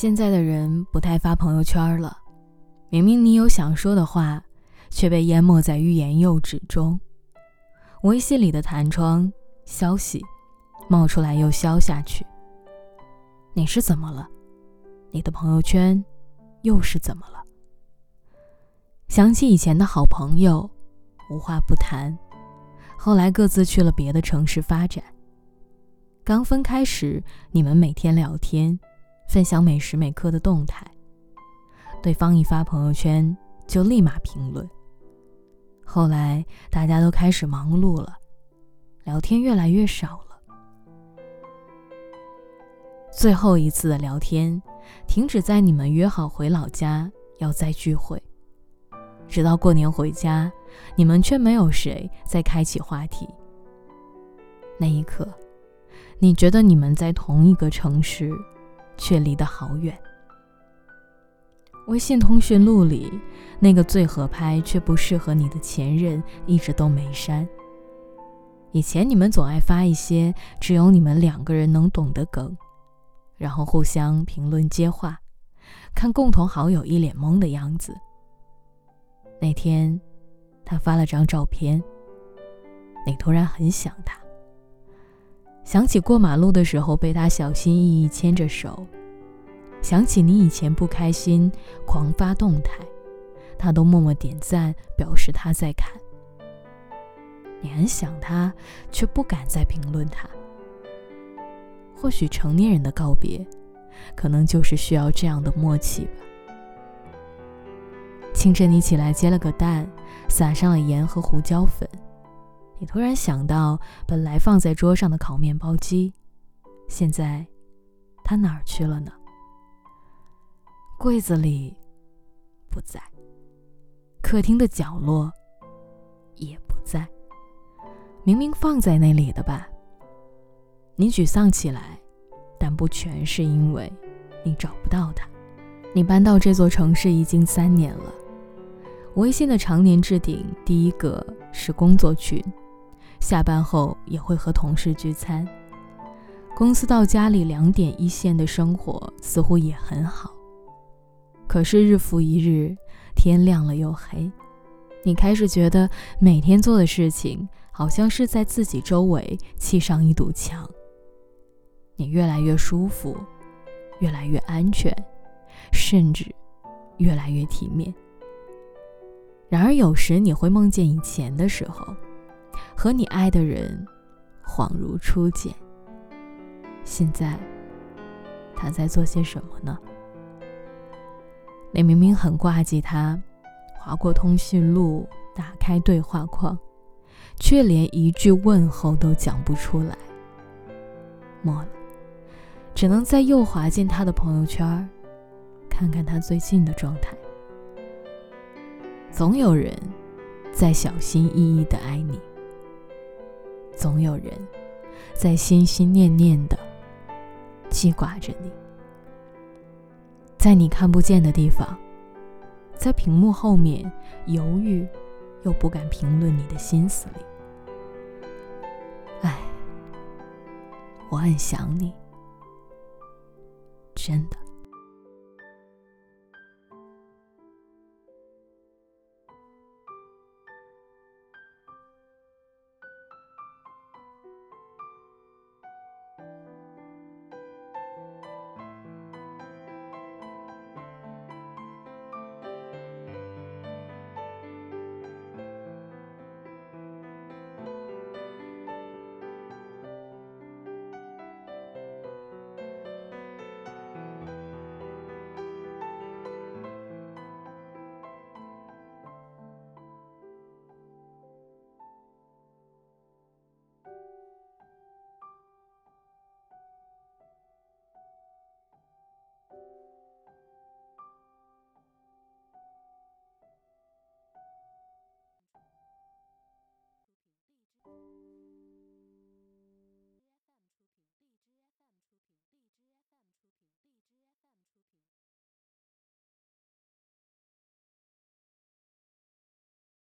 现在的人不太发朋友圈了，明明你有想说的话，却被淹没在欲言又止中。微信里的弹窗消息冒出来又消下去。你是怎么了？你的朋友圈又是怎么了？想起以前的好朋友，无话不谈，后来各自去了别的城市发展。刚分开时，你们每天聊天，分享每时每刻的动态，对方一发朋友圈就立马评论。后来大家都开始忙碌了，聊天越来越少了。最后一次的聊天，停止在你们约好回老家要再聚会，直到过年回家，你们却没有谁再开启话题。那一刻。你觉得你们在同一个城市，却离得好远。微信通讯录里那个最合拍却不适合你的前任，一直都没删。以前你们总爱发一些只有你们两个人能懂的梗，然后互相评论接话，看共同好友一脸懵的样子。那天，他发了张照片，你突然很想他。想起过马路的时候被他小心翼翼牵着手，想起你以前不开心狂发动态，他都默默点赞表示他在看。你很想他，却不敢再评论他。或许成年人的告别，可能就是需要这样的默契吧。清晨你起来接了个蛋，撒上了盐和胡椒粉。你突然想到，本来放在桌上的烤面包机，现在它哪儿去了呢？柜子里不在，客厅的角落也不在，明明放在那里的吧？你沮丧起来，但不全是因为你找不到它。你搬到这座城市已经三年了，微信的常年置顶第一个是工作群。下班后也会和同事聚餐，公司到家里两点一线的生活似乎也很好。可是日复一日，天亮了又黑，你开始觉得每天做的事情好像是在自己周围砌上一堵墙。你越来越舒服，越来越安全，甚至越来越体面。然而有时你会梦见以前的时候。和你爱的人，恍如初见。现在，他在做些什么呢？你明明很挂记他，划过通讯录，打开对话框，却连一句问候都讲不出来。末了，只能再又滑进他的朋友圈，看看他最近的状态。总有人在小心翼翼的爱你。总有人在心心念念的记挂着你，在你看不见的地方，在屏幕后面犹豫又不敢评论你的心思里。唉，我很想你，真的。